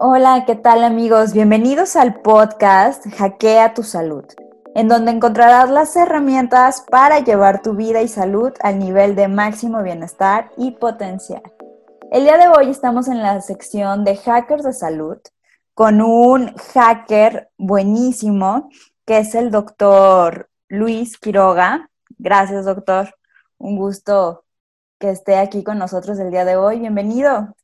Hola, ¿qué tal amigos? Bienvenidos al podcast Hackea tu salud, en donde encontrarás las herramientas para llevar tu vida y salud al nivel de máximo bienestar y potencial. El día de hoy estamos en la sección de hackers de salud con un hacker buenísimo que es el doctor Luis Quiroga. Gracias, doctor. Un gusto que esté aquí con nosotros el día de hoy. Bienvenido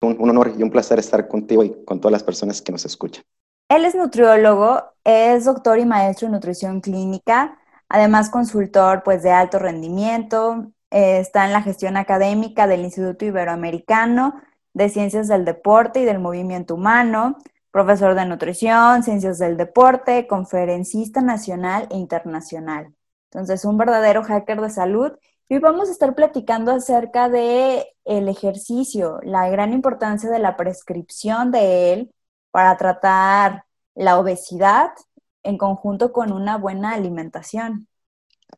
un, honor y un placer estar contigo y con todas las personas que nos escuchan. Él es nutriólogo, es doctor y maestro en nutrición clínica, además consultor pues, de alto rendimiento, eh, está en la gestión académica del Instituto Iberoamericano de Ciencias del Deporte y del Movimiento Humano, profesor de nutrición, ciencias del deporte, conferencista nacional e internacional. Entonces, un verdadero hacker de salud Hoy vamos a estar platicando acerca de el ejercicio, la gran importancia de la prescripción de él para tratar la obesidad en conjunto con una buena alimentación.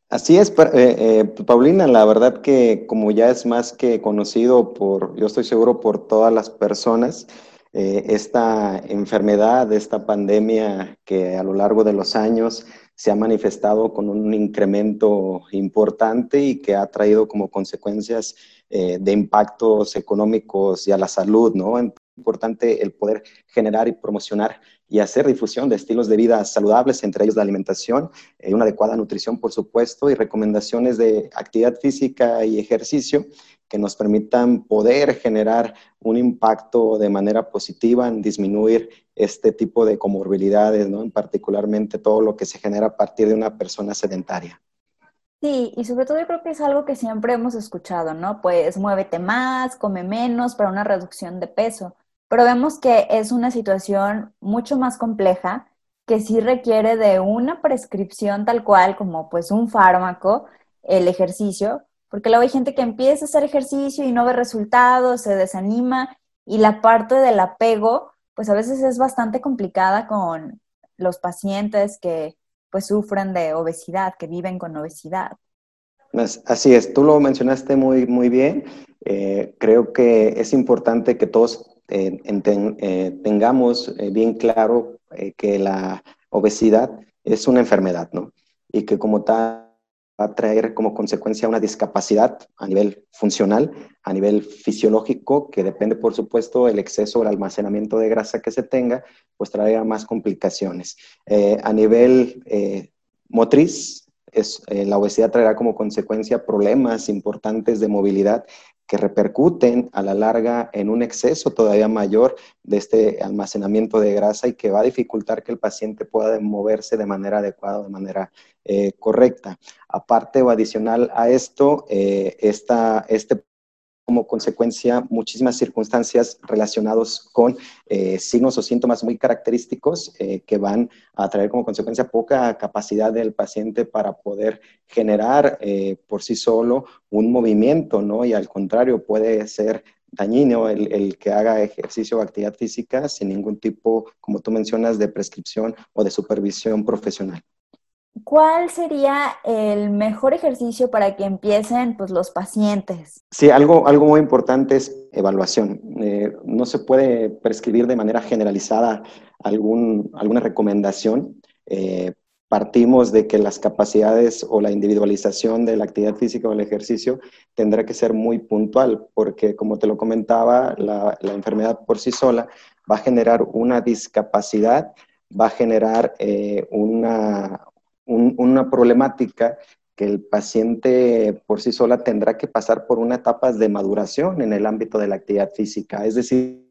Así es, eh, eh, Paulina, la verdad que como ya es más que conocido por, yo estoy seguro por todas las personas, eh, esta enfermedad, esta pandemia que a lo largo de los años se ha manifestado con un incremento importante y que ha traído como consecuencias eh, de impactos económicos y a la salud, ¿no? Es importante el poder generar y promocionar y hacer difusión de estilos de vida saludables, entre ellos la alimentación, eh, una adecuada nutrición, por supuesto, y recomendaciones de actividad física y ejercicio que nos permitan poder generar un impacto de manera positiva en disminuir este tipo de comorbilidades, ¿no? particularmente todo lo que se genera a partir de una persona sedentaria. Sí, y sobre todo yo creo que es algo que siempre hemos escuchado, ¿no? Pues muévete más, come menos para una reducción de peso pero vemos que es una situación mucho más compleja que sí requiere de una prescripción tal cual como pues un fármaco, el ejercicio, porque luego hay gente que empieza a hacer ejercicio y no ve resultados, se desanima y la parte del apego pues a veces es bastante complicada con los pacientes que pues sufren de obesidad, que viven con obesidad. Así es, tú lo mencionaste muy, muy bien. Eh, creo que es importante que todos eh, eh, tengamos eh, bien claro que la obesidad es una enfermedad, ¿no? Y que como tal va a traer como consecuencia una discapacidad a nivel funcional, a nivel fisiológico, que depende, por supuesto, del exceso o el almacenamiento de grasa que se tenga, pues traerá más complicaciones. a nivel motriz, es, la obesidad traerá como consecuencia problemas importantes de movilidad que repercuten a la larga en un exceso todavía mayor de este almacenamiento de grasa y que va a dificultar que el paciente pueda moverse de manera adecuada, de manera eh, correcta. Aparte o adicional a esto, eh, esta, este como consecuencia muchísimas circunstancias relacionadas con eh, signos o síntomas muy característicos eh, que van a traer como consecuencia poca capacidad del paciente para poder generar eh, por sí solo un movimiento, ¿no? Y al contrario, puede ser dañino el, el, que haga ejercicio o actividad física sin ningún tipo, como tú mencionas, de prescripción o de supervisión profesional. ¿Cuál sería el mejor ejercicio para que empiecen pues, los pacientes? Sí, algo, algo muy importante es evaluación. Eh, no se puede prescribir de manera generalizada algún, alguna recomendación. Eh, partimos de que las capacidades o la individualización de la actividad física o el ejercicio tendrá que ser muy puntual, porque como te lo comentaba, la, enfermedad por sí sola va a generar una discapacidad, va a generar eh, una, una problemática que el paciente por sí sola tendrá que pasar por una etapa de maduración en el ámbito de la actividad física. Es decir,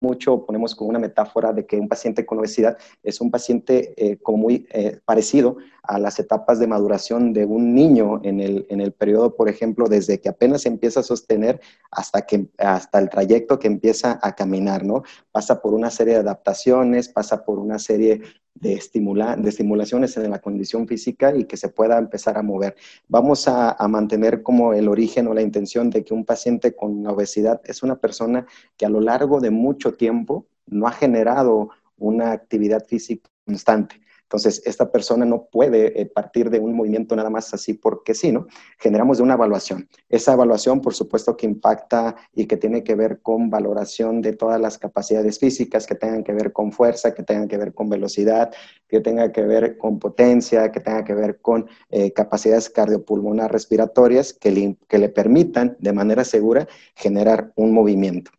mucho ponemos como una metáfora de que un paciente con obesidad es un paciente eh, como muy eh, parecido a las etapas de maduración de un niño en el, en el periodo, por ejemplo, desde que apenas empieza a sostener hasta, que, hasta el trayecto que empieza a caminar, ¿no? Pasa por una serie de adaptaciones, pasa por una serie de, de estimulaciones en la condición física y que se pueda empezar a mover. Vamos a, a, mantener como el origen o la intención de que un paciente con obesidad es una persona que a lo largo de mucho tiempo no ha generado una actividad física constante Entonces, esta persona no puede eh, partir de un movimiento nada más así porque sí, ¿no? Generamos de una evaluación. Esa evaluación, por supuesto, que impacta y que tiene que ver con valoración de todas las capacidades físicas que tengan que ver con fuerza, que tengan que ver con velocidad, que tenga que ver con potencia, que tenga que ver con eh, capacidades cardiopulmonar respiratorias que le, que le permitan de manera segura generar un movimiento.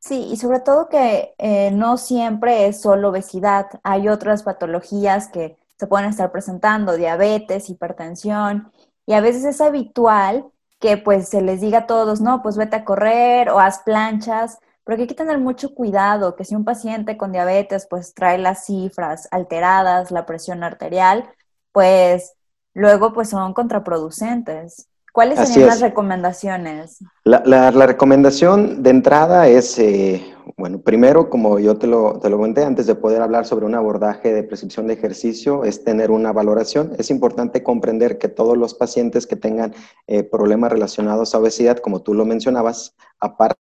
Sí, y sobre todo que eh, no siempre es solo obesidad, hay otras patologías que se pueden estar presentando, diabetes, hipertensión, y a veces es habitual que pues se les diga a todos, no, pues vete a correr o haz planchas, pero hay que tener mucho cuidado, que si un paciente con diabetes pues trae las cifras alteradas, la presión arterial, pues luego pues son contraproducentes. ¿Cuáles serían las recomendaciones? La, recomendación de entrada es, eh, bueno, primero, como yo te lo, te lo comenté antes de poder hablar sobre un abordaje de prescripción de ejercicio, es tener una valoración. Es importante comprender que todos los pacientes que tengan eh, problemas relacionados a obesidad, como tú lo mencionabas, aparte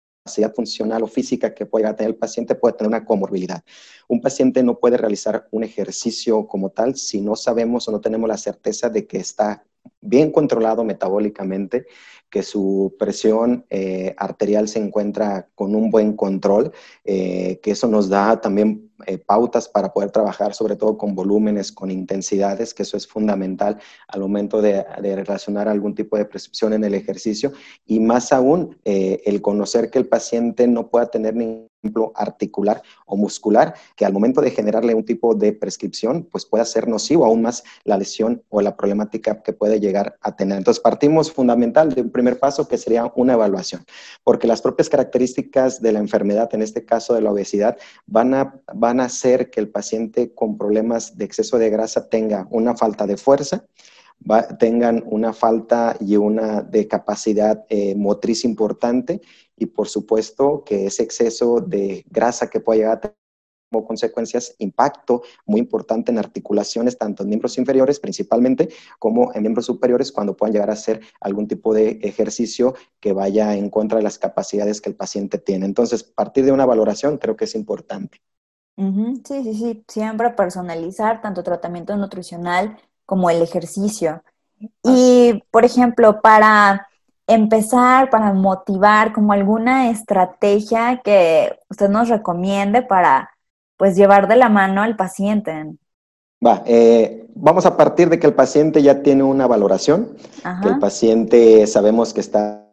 funcional o física que pueda tener el paciente puede tener una comorbilidad. Un paciente no puede realizar un ejercicio como tal si no sabemos o no tenemos la certeza de que está bien controlado metabólicamente, que su presión eh, arterial se encuentra con un buen control, eh, que eso nos da también eh, pautas para poder trabajar sobre todo con volúmenes, con intensidades, que eso es fundamental al momento de, relacionar algún tipo de prescripción en el ejercicio. Y más aún el conocer que el paciente no pueda tener ningún articular o muscular, que al momento de generarle un tipo de prescripción, pues pueda ser nocivo aún más la lesión o la problemática que puede llegar a tener. Entonces, partimos fundamental de un primer paso que sería una evaluación, porque las propias características de la enfermedad, en este caso de la obesidad, van a, van a hacer que el paciente con problemas de exceso de grasa tenga una falta de fuerza, tengan una falta y una de capacidad eh, motriz importante y por supuesto que ese exceso de grasa que puede llegar a tener como consecuencias impacto muy importante en articulaciones, tanto en miembros inferiores principalmente, como en miembros superiores, cuando puedan llegar a hacer algún tipo de ejercicio que vaya en contra de las capacidades que el paciente tiene. Entonces, partir de una valoración creo que es importante. Sí, sí, sí, siempre personalizar tanto tratamiento nutricional como el ejercicio. Y, por ejemplo, para empezar, para motivar, como alguna estrategia que usted nos recomiende para, pues, llevar de la mano al paciente. Va, eh, vamos a partir de que el paciente ya tiene una valoración, que el paciente sabemos que está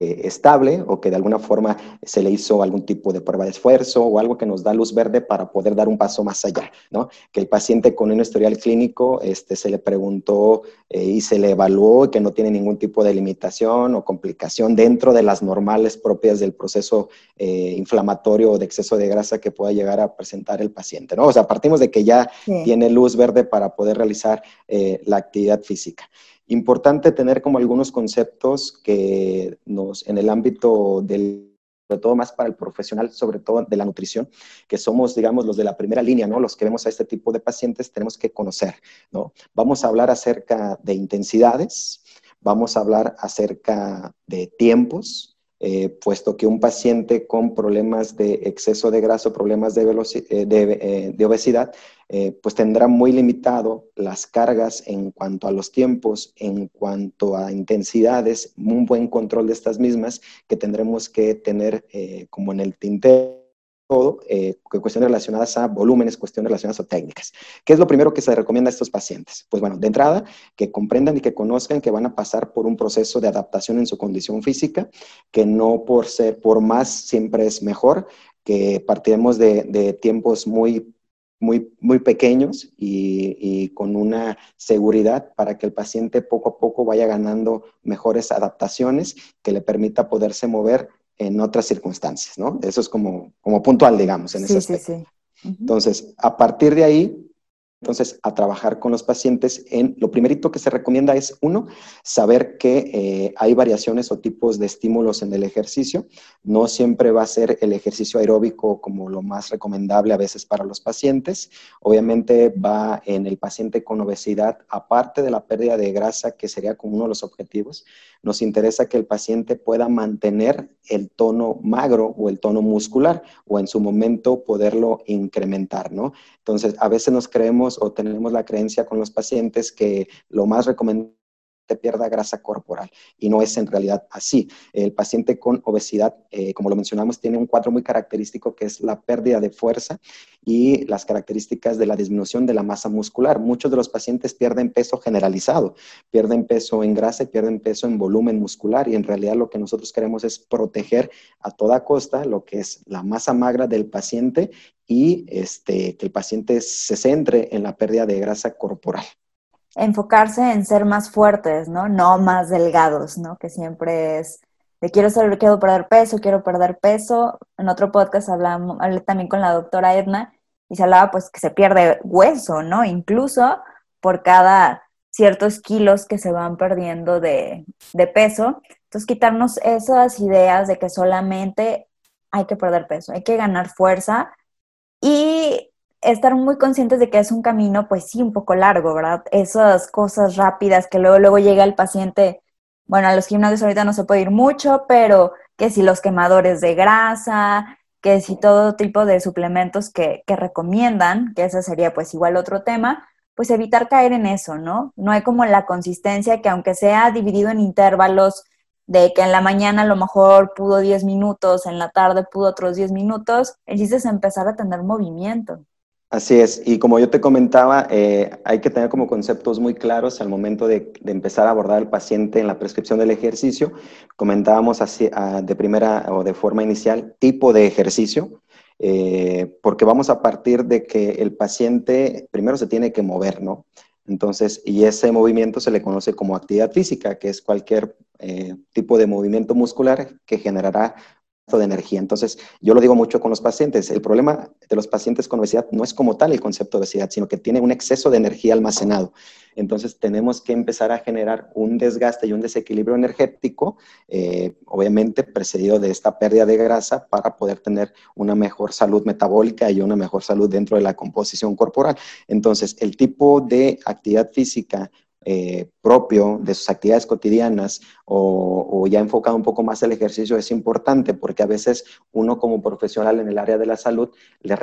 estable o que de alguna forma se le hizo algún tipo de prueba de esfuerzo o algo que nos da luz verde para poder dar un paso más allá, ¿no? Que el paciente con un historial clínico este, se le preguntó eh, y se le evaluó que no tiene ningún tipo de limitación o complicación dentro de las normales propias del proceso eh, inflamatorio o de exceso de grasa que pueda llegar a presentar el paciente, ¿no? O sea, partimos de que ya tiene luz verde para poder realizar la actividad física. Importante tener como algunos conceptos que nos, en el ámbito del sobre todo más para el profesional, sobre todo de la nutrición, que somos, digamos, los de la primera línea, ¿no? Los que vemos a este tipo de pacientes tenemos que conocer, ¿no? Vamos a hablar acerca de intensidades, vamos a hablar acerca de tiempos, eh, puesto que un paciente con problemas de exceso de grasa, problemas de, eh, eh, de, obesidad, pues tendrá muy limitado las cargas en cuanto a los tiempos, en cuanto a intensidades, un buen control de estas mismas que tendremos que tener como en el tintero todo, eh, cuestiones relacionadas a volúmenes, cuestiones relacionadas a técnicas. ¿Qué es lo primero que se recomienda a estos pacientes? Pues bueno, de entrada, que comprendan y que conozcan que van a pasar por un proceso de adaptación en su condición física, que no por ser, por más siempre es mejor, que partiremos de, tiempos muy muy, muy pequeños y, con una seguridad para que el paciente poco a poco vaya ganando mejores adaptaciones que le permita poderse mover en otras circunstancias, ¿no? Eso es como, como puntual, digamos, en ese aspecto. Sí, sí. Entonces, a partir de ahí, entonces, a trabajar con los pacientes en lo primerito que se recomienda es, uno, saber que eh, hay variaciones o tipos de estímulos en el ejercicio. No siempre va a ser el ejercicio aeróbico como lo más recomendable a veces para los pacientes. Obviamente va en el paciente con obesidad, aparte de la pérdida de grasa, que sería como uno de los objetivos, nos interesa que el paciente pueda mantener el tono magro o el tono muscular o en su momento poderlo incrementar, ¿no? Entonces, a veces nos creemos o tenemos la creencia con los pacientes que lo más recomendable pierda grasa corporal y no es en realidad así. El paciente con obesidad, eh, como lo mencionamos, tiene un cuadro muy característico que es la pérdida de fuerza y las características de la disminución de la masa muscular. Muchos de los pacientes pierden peso generalizado, pierden peso en grasa y pierden peso en volumen muscular y en realidad lo que nosotros queremos es proteger a toda costa lo que es la masa magra del paciente y este, que el paciente se centre en la pérdida de grasa corporal enfocarse en ser más fuertes, ¿no? No más delgados, ¿no? Que siempre es de quiero ser, quiero perder peso, quiero perder peso. En otro podcast hablamos, hablé también con la doctora Edna y se hablaba pues que se pierde hueso, ¿no? Incluso por cada ciertos kilos que se van perdiendo de, de peso. Entonces quitarnos esas ideas de que solamente hay que perder peso, hay que ganar fuerza y estar muy conscientes de que es un camino, pues sí, un poco largo, ¿verdad? Esas cosas rápidas que luego, luego llega el paciente, bueno, a los gimnasios ahorita no se puede ir mucho, pero que si los quemadores de grasa, que si todo tipo de suplementos que, que recomiendan, que ese sería pues igual otro tema, pues evitar caer en eso, ¿no? No hay como la consistencia que aunque sea dividido en intervalos, de que en la mañana a lo mejor pudo 10 minutos, en la tarde pudo otros 10 minutos, el chiste empezar a tener movimiento. Así es, y como yo te comentaba, eh, hay que tener como conceptos muy claros al momento de, empezar a abordar al paciente en la prescripción del ejercicio. Comentábamos así, ah, de primera o de forma inicial tipo de ejercicio, eh, porque vamos a partir de que el paciente primero se tiene que mover, ¿no? Entonces, y ese movimiento se le conoce como actividad física, que es cualquier eh, tipo de movimiento muscular que generará de energía. Entonces, yo lo digo mucho con los pacientes. El problema de los pacientes con obesidad no es como tal el concepto de obesidad, sino que tiene un exceso de energía almacenado. Entonces, tenemos que empezar a generar un desgaste y un desequilibrio energético, eh, obviamente precedido de esta pérdida de grasa para poder tener una mejor salud metabólica y una mejor salud dentro de la composición corporal. Entonces, el tipo de actividad física eh, propio de sus actividades cotidianas o, ya enfocado un poco más al ejercicio es importante porque a veces uno como profesional en el área de la salud le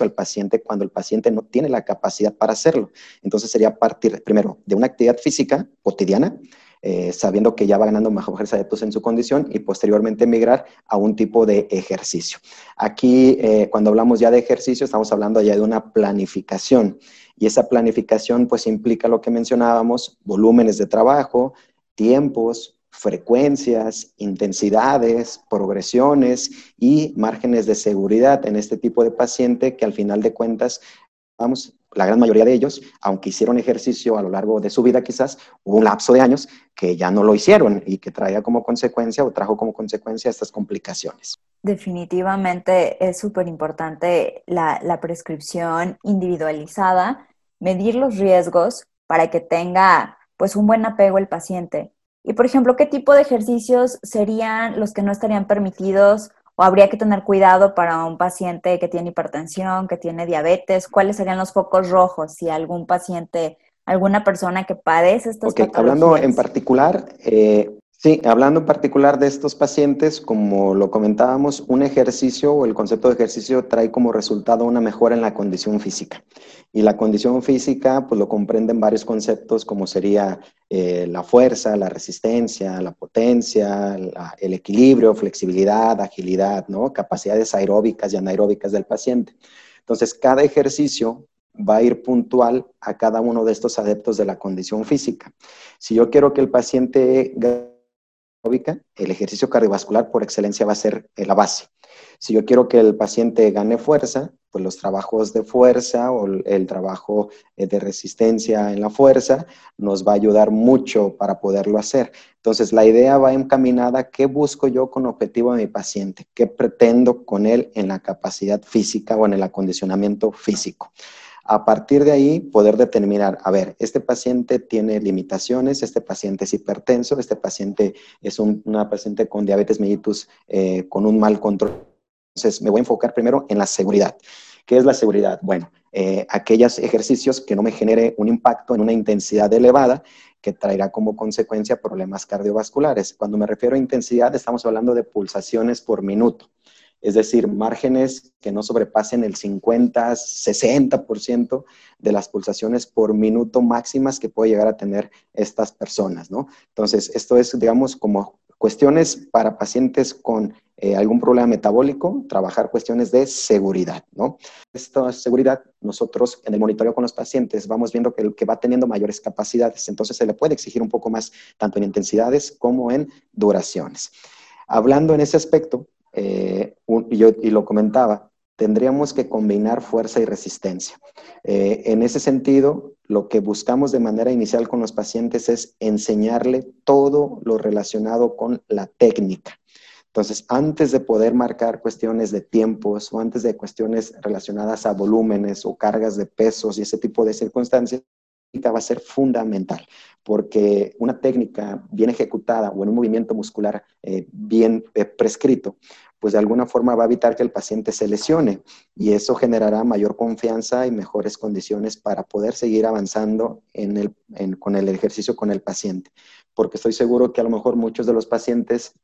al paciente cuando el paciente no tiene la capacidad para hacerlo. Entonces sería partir primero de una actividad física cotidiana, eh, sabiendo que ya va ganando mejores adeptos en su condición y posteriormente migrar a un tipo de ejercicio. Aquí, eh, cuando hablamos ya de ejercicio, estamos hablando ya de una planificación y esa planificación pues implica lo que mencionábamos, volúmenes de trabajo, tiempos, frecuencias, intensidades, progresiones y márgenes de seguridad en este tipo de paciente que al final de cuentas, vamos, la gran mayoría de ellos, aunque hicieron ejercicio a lo largo de su vida quizás, hubo un lapso de años que ya no lo hicieron y que traía como consecuencia o trajo como consecuencia estas complicaciones. Definitivamente es súper importante la, la prescripción individualizada, medir los riesgos para que tenga pues un buen apego el paciente. Y por ejemplo, ¿qué tipo de ejercicios serían los que no estarían permitidos o habría que tener cuidado para un paciente que tiene hipertensión, que tiene diabetes? ¿Cuáles serían los focos rojos si algún paciente, alguna persona que padece estas okay, Hablando en particular, eh, Sí, hablando en particular de estos pacientes, como lo comentábamos, un ejercicio o el concepto de ejercicio trae como resultado una mejora en la condición física. Y la condición física, pues lo comprenden varios conceptos como sería eh, la fuerza, la resistencia, la potencia, el equilibrio, flexibilidad, agilidad, ¿no? Capacidades aeróbicas y anaeróbicas del paciente. Entonces, cada ejercicio va a ir puntual a cada uno de estos adeptos de la condición física. Si yo quiero que el paciente el ejercicio cardiovascular por excelencia va a ser eh, la base. Si yo quiero que el paciente gane fuerza, pues los trabajos de fuerza o el trabajo eh, de resistencia en la fuerza nos va a ayudar mucho para poderlo hacer. Entonces, la idea va encaminada, ¿qué busco yo con objetivo de mi paciente? ¿Qué pretendo con él en la capacidad física o en el acondicionamiento físico? A partir de ahí, poder determinar, a ver, este paciente tiene limitaciones, este paciente es hipertenso, este paciente es una paciente con diabetes mellitus eh, con un mal control. Entonces, me voy a enfocar primero en la seguridad. ¿Qué es la seguridad? Bueno, eh, aquellos ejercicios que no me genere un impacto en una intensidad elevada que traerá como consecuencia problemas cardiovasculares. Cuando me refiero a intensidad, estamos hablando de pulsaciones por minuto. Es decir, márgenes que no sobrepasen el 50, 60% de las pulsaciones por minuto máximas que puede llegar a tener estas personas, ¿no? Entonces, esto es, digamos, como cuestiones para pacientes con eh, algún problema metabólico, trabajar cuestiones de seguridad, ¿no? Esta seguridad, nosotros en el monitoreo con los pacientes vamos viendo que, el que va teniendo mayores capacidades, entonces se le puede exigir un poco más, tanto en intensidades como en duraciones. Hablando en ese aspecto, eh, y, yo, y lo comentaba, tendríamos que combinar fuerza y resistencia. Eh, en ese sentido, lo que buscamos de manera inicial con los pacientes es enseñarle todo lo relacionado con la técnica. Entonces, antes de poder marcar cuestiones de tiempos o antes de cuestiones relacionadas a volúmenes o cargas de pesos y ese tipo de circunstancias, va a ser fundamental, porque una técnica bien ejecutada o en un movimiento muscular eh, bien eh, prescrito pues de alguna forma va a evitar que el paciente se lesione y eso generará mayor confianza y mejores condiciones para poder seguir avanzando con el ejercicio con el paciente. Porque estoy seguro que a lo mejor muchos de los pacientes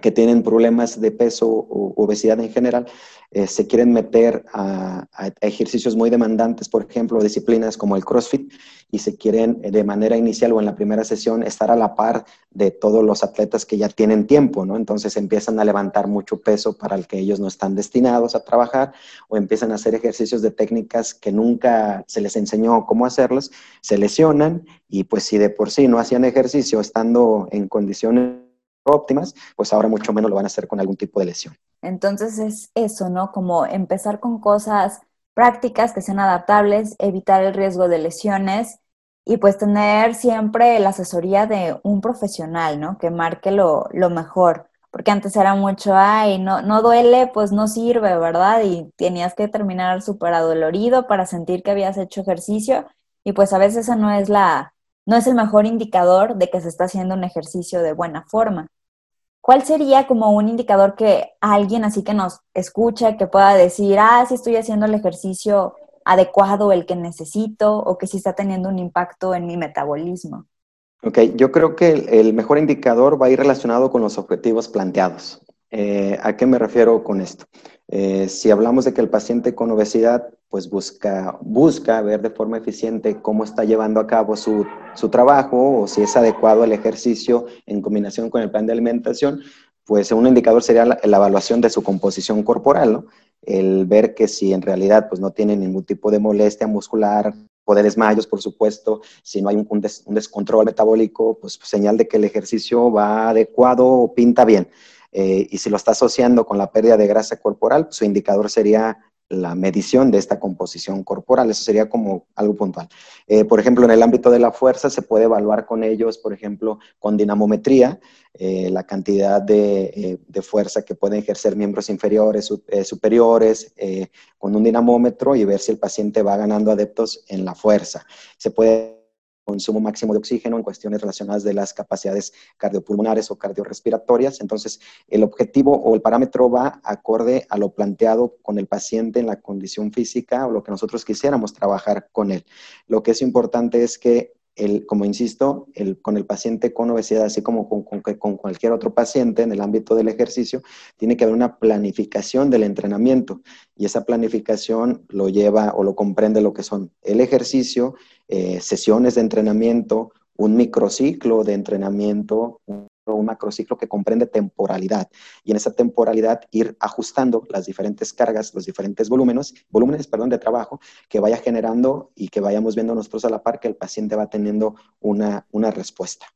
que tienen problemas de peso o obesidad en general, eh, se quieren meter a, ejercicios muy demandantes, por ejemplo, disciplinas como el CrossFit, y se quieren eh, de manera inicial o en la primera sesión estar a la par de todos los atletas que ya tienen tiempo, ¿no? Entonces empiezan a levantar mucho peso para el que ellos no están destinados a trabajar o empiezan a hacer ejercicios de técnicas que nunca se les enseñó cómo hacerlos, se lesionan y pues si de por sí no hacían ejercicio estando en condiciones óptimas, pues ahora mucho menos lo van a hacer con algún tipo de lesión. Entonces es eso, ¿no? Como empezar con cosas prácticas que sean adaptables, evitar el riesgo de lesiones y pues tener siempre la asesoría de un profesional, ¿no? Que marque lo, mejor. Porque antes era mucho, ay, no, no duele, pues no sirve, ¿verdad? Y tenías que terminar súper adolorido para sentir que habías hecho ejercicio. Y pues a veces esa no es la, no es el mejor indicador de que se está haciendo un ejercicio de buena forma. ¿Cuál sería como un indicador que alguien así que nos escucha, que pueda decir, ah, sí estoy haciendo el ejercicio adecuado, el que necesito, o que sí está teniendo un impacto en mi metabolismo? Ok, yo creo que el, mejor indicador va a ir relacionado con los objetivos planteados. Eh, ¿A qué me refiero con esto? Eh, si hablamos de que el paciente con obesidad pues busca, busca ver de forma eficiente cómo está llevando a cabo su, trabajo o si es adecuado el ejercicio en combinación con el plan de alimentación, pues un indicador sería la, evaluación de su composición corporal. El ver que si en realidad pues no tiene ningún tipo de molestia muscular, o de por supuesto, si no hay un, descontrol metabólico, pues señal de que el ejercicio va adecuado o pinta bien. Eh, y si lo está asociando con la pérdida de grasa corporal, su indicador sería la medición de esta composición corporal. Eso sería como algo puntual. Eh, por ejemplo, en el ámbito de la fuerza se puede evaluar con ellos, por ejemplo, con dinamometría, eh, la cantidad de, de, fuerza que pueden ejercer miembros inferiores, superiores, con un dinamómetro y ver si el paciente va ganando adeptos en la fuerza. Se puede consumo máximo de oxígeno en cuestiones relacionadas de las capacidades cardiopulmonares o cardiorrespiratorias. Entonces, el objetivo o el parámetro va acorde a lo planteado con el paciente en la condición física o lo que nosotros quisiéramos trabajar con él. Lo que es importante es que el, como insisto, con el paciente con obesidad, así como con, cualquier otro paciente en el ámbito del ejercicio, tiene que haber una planificación del entrenamiento. Y esa planificación lo lleva o lo comprende lo que son el ejercicio, eh, sesiones de entrenamiento, un microciclo de entrenamiento, un macrociclo que comprende temporalidad. Y en esa temporalidad ir ajustando las diferentes cargas, los diferentes volúmenes, volúmenes perdón, de trabajo que vaya generando y que vayamos viendo nosotros a la par que el paciente va teniendo una, una respuesta.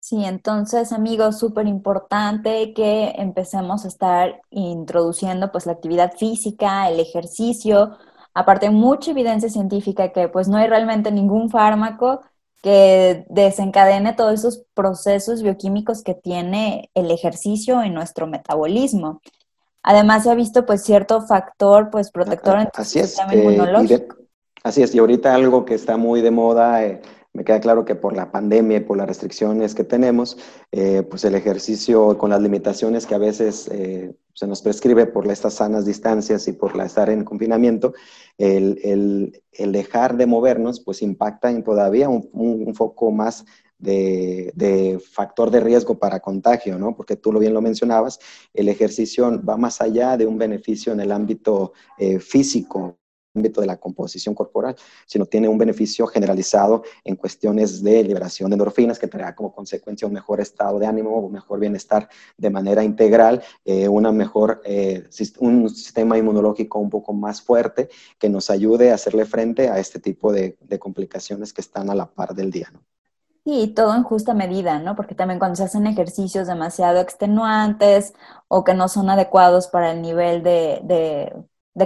Sí, entonces amigos, súper importante que empecemos a estar introduciendo pues la actividad física, el ejercicio, aparte mucha evidencia científica que pues no hay realmente ningún fármaco que desencadene todos esos procesos bioquímicos que tiene el ejercicio en nuestro metabolismo. Además se ha visto pues cierto factor pues protector en el sistema inmunológico. así es, y ahorita algo que está muy de moda eh, me queda claro que por la pandemia y por las restricciones que tenemos, eh, pues el ejercicio con las limitaciones que a veces eh, se nos prescribe por estas sanas distancias y por la estar en confinamiento, el, el, dejar de movernos pues impacta en todavía un, un, foco más de, factor de riesgo para contagio, ¿no? Porque tú lo bien lo mencionabas, el ejercicio va más allá de un beneficio en el ámbito eh, físico, ámbito de la composición corporal, sino tiene un beneficio generalizado en cuestiones de liberación de endorfinas que traerá como consecuencia un mejor estado de ánimo, un mejor bienestar de manera integral, eh, una mejor, eh, un sistema inmunológico un poco más fuerte que nos ayude a hacerle frente a este tipo de, complicaciones que están a la par del día. ¿no? Sí, todo en justa medida, ¿no? Porque también cuando se hacen ejercicios demasiado extenuantes o que no son adecuados para el nivel de de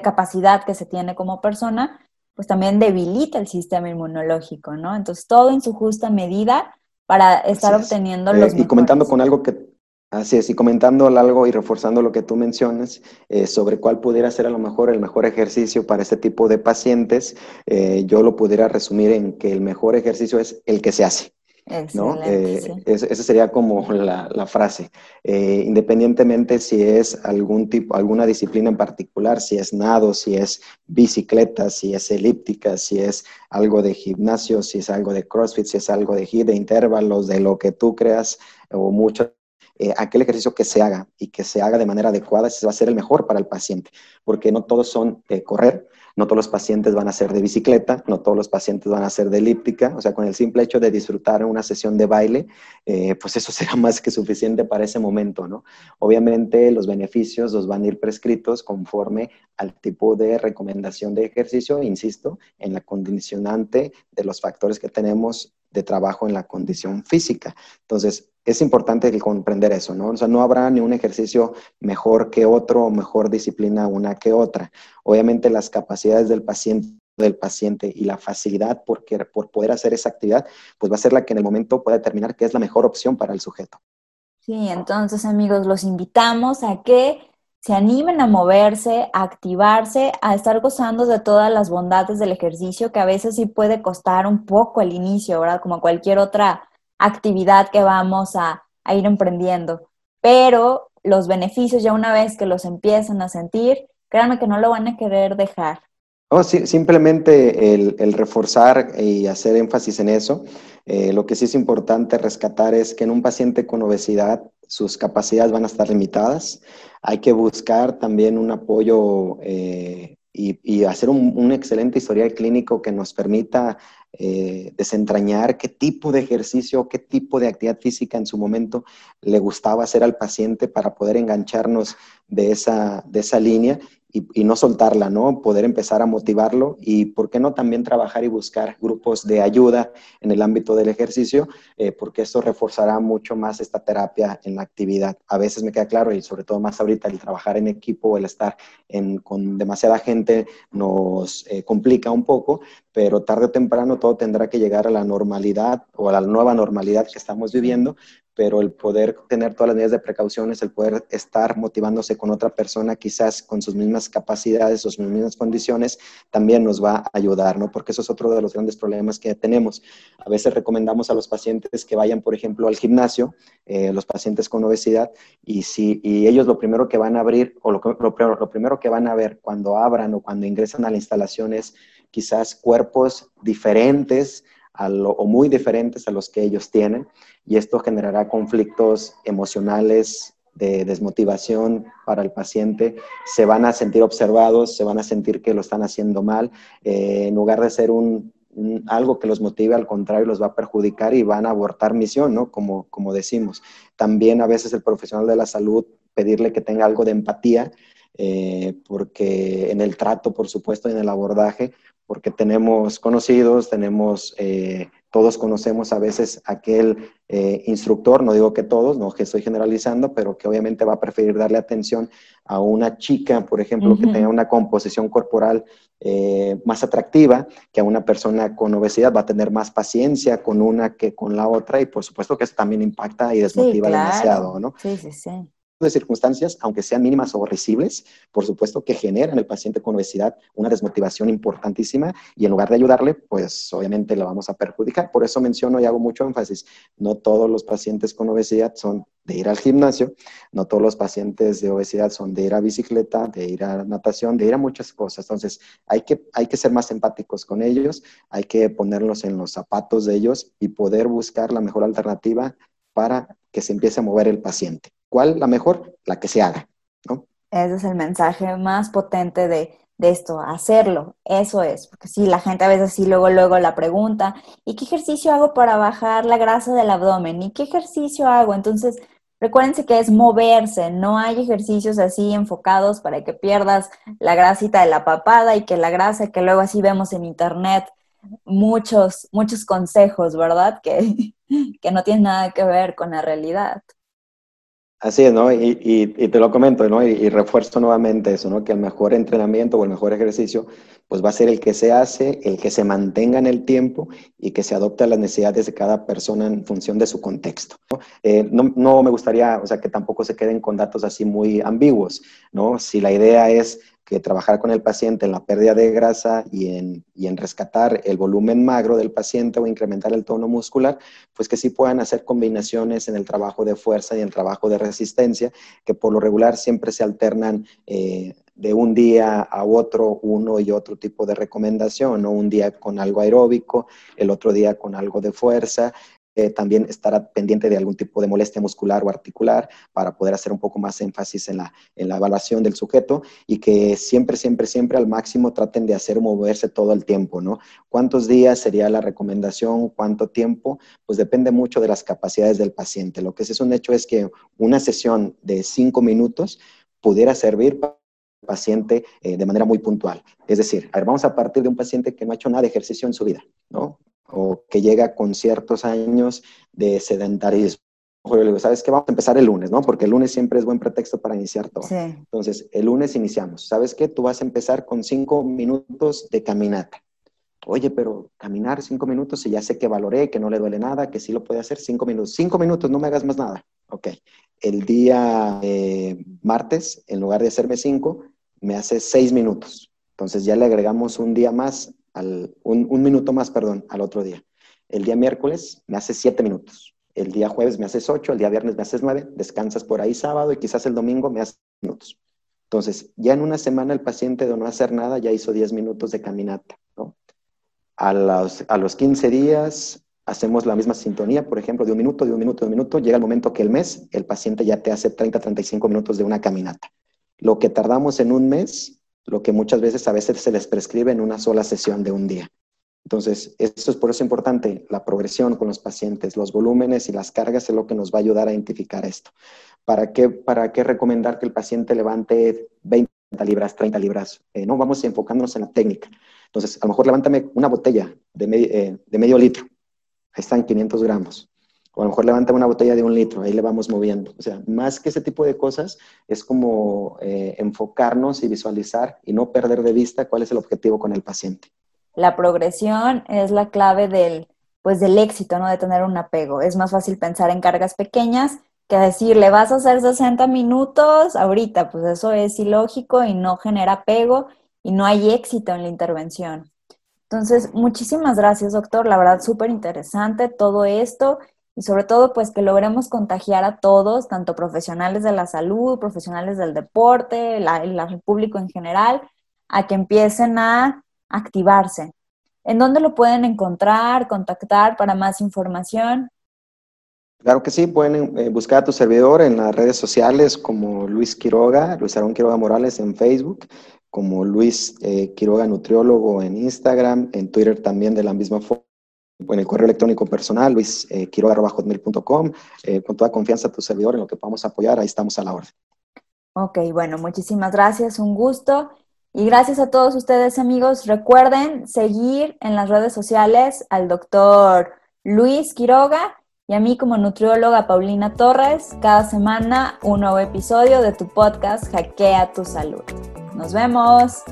capacidad que se tiene como persona, pues también debilita el sistema inmunológico, ¿no? Entonces, todo en su justa medida para estar obteniendo los eh, Y comentando con algo que, así es, y comentando algo y reforzando lo que tú mencionas eh, sobre cuál pudiera ser a lo mejor el mejor ejercicio para este tipo de pacientes, eh, yo lo pudiera resumir en que el mejor ejercicio es el que se hace. ¿No? Eh, esa sería como la, frase. Eh, independientemente si es algún tipo, alguna disciplina en particular, si es nado, si es bicicleta, si es elíptica, si es algo de gimnasio, si es algo de CrossFit, si es algo de HIIT, de intervalos, de lo que tú creas o mucho eh, aquel ejercicio que se haga y que se haga de manera adecuada, ese va a ser el mejor para el paciente, porque no todos son de correr, no todos los pacientes van a ser de bicicleta, no todos los pacientes van a ser de elíptica, o sea, con el simple hecho de disfrutar una sesión de baile, eh, pues eso será más que suficiente para ese momento, ¿no? Obviamente los beneficios los van a ir prescritos conforme al tipo de recomendación de ejercicio, insisto, en la condicionante de los factores que tenemos de trabajo en la condición física. Entonces, es importante comprender eso, ¿no? O sea, no habrá ni un ejercicio mejor que otro o mejor disciplina una que otra. Obviamente las capacidades del paciente del paciente y la facilidad por, por poder hacer esa actividad, pues va a ser la que en el momento pueda determinar qué es la mejor opción para el sujeto. Sí, entonces amigos, los invitamos a que se animen a moverse, a activarse, a estar gozando de todas las bondades del ejercicio, que a veces sí puede costar un poco al inicio, ¿verdad? Como cualquier otra actividad que vamos a, ir emprendiendo. Pero los beneficios ya una vez que los empiezan a sentir, créanme que no lo van a querer dejar. Oh, sí, simplemente el, reforzar y hacer énfasis en eso. Eh, lo que sí es importante rescatar es que en un paciente con obesidad sus capacidades van a estar limitadas. Hay que buscar también un apoyo eh, y, hacer un, excelente historial clínico que nos permita eh, desentrañar qué tipo de ejercicio, qué tipo de actividad física en su momento le gustaba hacer al paciente para poder engancharnos de esa, de esa línea y, no soltarla, ¿no? Poder empezar a motivarlo y, ¿por qué no también trabajar y buscar grupos de ayuda en el ámbito del ejercicio? Eh, porque eso reforzará mucho más esta terapia en la actividad. A veces me queda claro y sobre todo más ahorita el trabajar en equipo, el estar con demasiada gente nos eh, complica un poco, pero tarde o temprano todo tendrá que llegar a la normalidad o a la nueva normalidad que estamos viviendo, pero el poder tener todas las medidas de precauciones, el poder estar motivándose con otra persona quizás con sus mismas capacidades, sus mismas condiciones, también nos va a ayudar, ¿no? Porque eso es otro de los grandes problemas que tenemos. A veces recomendamos a los pacientes que vayan, por ejemplo, al gimnasio, eh, los pacientes con obesidad, y, si, y ellos lo primero que van a abrir, o lo, lo, lo primero que van a ver cuando abran o cuando ingresan a la instalación es quizás cuerpos diferentes, o muy diferentes a los que ellos tienen y esto generará conflictos emocionales de desmotivación para el paciente, se van a sentir observados, se van a sentir que lo están haciendo mal, eh, en lugar de ser un, algo que los motive, al contrario, los va a perjudicar y van a abortar misión, ¿no? Como, como decimos. También a veces el profesional de la salud pedirle que tenga algo de empatía, eh, porque en el trato, por supuesto, en el abordaje, porque tenemos conocidos, tenemos, eh, todos conocemos a veces aquel eh, instructor, no digo que todos, no que estoy generalizando, pero que obviamente va a preferir darle atención a una chica, por ejemplo, que tenga una composición corporal eh, más atractiva, que a una persona con obesidad va a tener más paciencia con una que con la otra, y por supuesto que eso también impacta y desmotiva demasiado, ¿no? Sí, sí, sí. De circunstancias, aunque sean mínimas o risibles, por supuesto que generan en el paciente con obesidad una desmotivación importantísima y en lugar de ayudarle, pues obviamente lo vamos a perjudicar. Por eso menciono y hago mucho énfasis, no todos los pacientes con obesidad son de ir al gimnasio, no todos los pacientes de obesidad son de ir a bicicleta, de ir a natación, de ir a muchas cosas. Entonces, hay que, hay que ser más empáticos con ellos, hay que ponerlos en los zapatos de ellos y poder buscar la mejor alternativa para que se empiece a mover el paciente. ¿Cuál la mejor? La que se haga, ¿no? Ese es el mensaje más potente de, esto, hacerlo, eso es, porque sí, la gente a veces sí luego, luego la pregunta, ¿y qué ejercicio hago para bajar la grasa del abdomen? ¿Y qué ejercicio hago? Entonces, recuérdense que es moverse, no hay ejercicios así enfocados para que pierdas la grasita de la papada y que la grasa que luego así vemos en internet muchos, muchos consejos, ¿verdad? Que, que no tienen nada que ver con la realidad. Así es, ¿no? Y, y, te lo comento, ¿no? Y, refuerzo nuevamente eso, ¿no? Que el mejor entrenamiento o el mejor ejercicio, pues va a ser el que se hace, el que se mantenga en el tiempo y que se adopte a las necesidades de cada persona en función de su contexto. ¿no? Eh, no, no me gustaría, o sea, que tampoco se queden con datos así muy ambiguos, ¿no? Si la idea es que trabajar con el paciente en la pérdida de grasa y en, y en, rescatar el volumen magro del paciente o incrementar el tono muscular, pues que sí puedan hacer combinaciones en el trabajo de fuerza y en el trabajo de resistencia, que por lo regular siempre se alternan eh, de un día a otro uno y otro tipo de recomendación, ¿no? un día con algo aeróbico, el otro día con algo de fuerza, eh, también estar pendiente de algún tipo de molestia muscular o articular para poder hacer un poco más énfasis en la, en la evaluación del sujeto y que siempre, siempre, siempre al máximo traten de hacer moverse todo el tiempo, ¿no? ¿Cuántos días sería la recomendación? ¿Cuánto tiempo? Pues depende mucho de las capacidades del paciente. Lo que es un hecho es que una sesión de cinco minutos pudiera servir paciente eh, de manera muy puntual. Es decir, a ver, vamos a partir de un paciente que no ha hecho nada de ejercicio en su vida, ¿no? o que llega con ciertos años de sedentarismo. Yo le digo, ¿sabes qué? Vamos a empezar el lunes, ¿no? Porque el lunes siempre es buen pretexto para iniciar todo. Entonces, el lunes iniciamos. ¿Sabes qué? Tú vas a empezar con cinco minutos de caminata. Oye, pero caminar cinco minutos y ya sé que valoré, que no le duele nada, que sí lo puede hacer cinco minutos. Cinco minutos, no me hagas más nada. Ok. El día eh, martes, en lugar de hacerme cinco, me hace seis minutos. Entonces ya le agregamos un día más un, minuto más, perdón, al otro día. El día miércoles me hace siete minutos. El día jueves me haces ocho, el día viernes me haces nueve, descansas por ahí sábado y quizás el domingo me haces minutos. Entonces, ya en una semana el paciente de no hacer nada ya hizo diez minutos de caminata. A los, a los 15 días hacemos la misma sintonía, por ejemplo, de un minuto, de un minuto, de un minuto, llega el momento que el mes el paciente ya te hace 30, 35 minutos de una caminata. Lo que tardamos en un mes, lo que muchas veces a veces se les prescribe en una sola sesión de un día. Entonces, esto es por eso importante, la progresión con los pacientes, los volúmenes y las cargas es lo que nos va a ayudar a identificar esto. ¿Para qué, para qué recomendar que el paciente levante 20 libras, 30 libras? Eh, no, vamos enfocándonos en la técnica. Entonces, a lo mejor levántame una botella de, eh, de medio litro. Ahí están 500 gramos o a lo mejor levanta una botella de un litro, ahí le vamos moviendo. O sea, más que ese tipo de cosas, es como eh, enfocarnos y visualizar y no perder de vista cuál es el objetivo con el paciente. La progresión es la clave del, pues, del éxito, ¿no? De tener un apego. Es más fácil pensar en cargas pequeñas que decir, le vas a hacer 60 minutos ahorita, pues eso es ilógico y no genera apego y no hay éxito en la intervención. Entonces, muchísimas gracias, doctor. La verdad, súper interesante todo esto y sobre todo pues que logremos contagiar a todos, tanto profesionales de la salud, profesionales del deporte, el público en general, a que empiecen a activarse. ¿En dónde lo pueden encontrar, contactar para más información? Claro que sí, pueden eh, buscar a tu servidor en las redes sociales como Luis Quiroga, Luis Arón Quiroga Morales en Facebook, como Luis eh, Quiroga Nutriólogo en Instagram, en Twitter también de la misma forma en el correo electrónico personal, luisquiroga.hotmail.com, eh, con toda confianza a tu servidor en lo que podamos apoyar, ahí estamos a la orden. Ok, bueno, muchísimas gracias, un gusto. Y gracias a todos ustedes, amigos. Recuerden seguir en las redes sociales al doctor Luis Quiroga y a mí como nutrióloga Paulina Torres. Cada semana un nuevo episodio de tu podcast Hackea tu Salud. Nos vemos.